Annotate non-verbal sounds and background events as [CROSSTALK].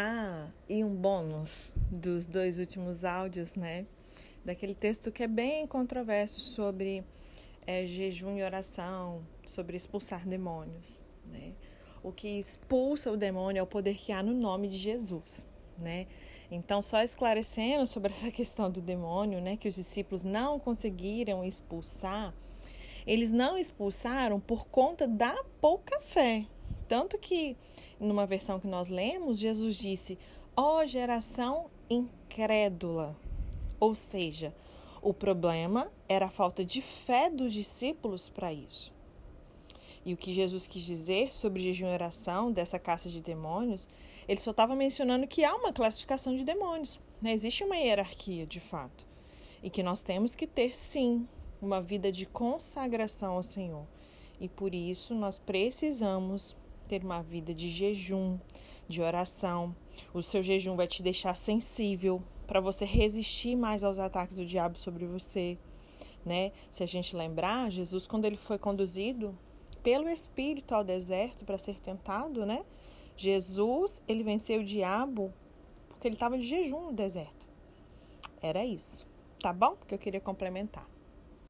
Ah, e um bônus dos dois últimos áudios, né? Daquele texto que é bem controverso sobre é, jejum e oração, sobre expulsar demônios, né? O que expulsa o demônio é o poder que há no nome de Jesus, né? Então, só esclarecendo sobre [LAUGHS] essa questão do demônio, né, que os discípulos não conseguiram expulsar, eles não expulsaram por conta da pouca fé. Tanto que, numa versão que nós lemos, Jesus disse: Ó oh, geração incrédula. Ou seja, o problema era a falta de fé dos discípulos para isso. E o que Jesus quis dizer sobre jejum e oração dessa caça de demônios, ele só estava mencionando que há uma classificação de demônios. Né? Existe uma hierarquia, de fato. E que nós temos que ter, sim, uma vida de consagração ao Senhor. E por isso nós precisamos ter uma vida de jejum, de oração. O seu jejum vai te deixar sensível para você resistir mais aos ataques do diabo sobre você, né? Se a gente lembrar, Jesus quando ele foi conduzido pelo Espírito ao deserto para ser tentado, né? Jesus, ele venceu o diabo porque ele estava de jejum no deserto. Era isso, tá bom? Porque eu queria complementar.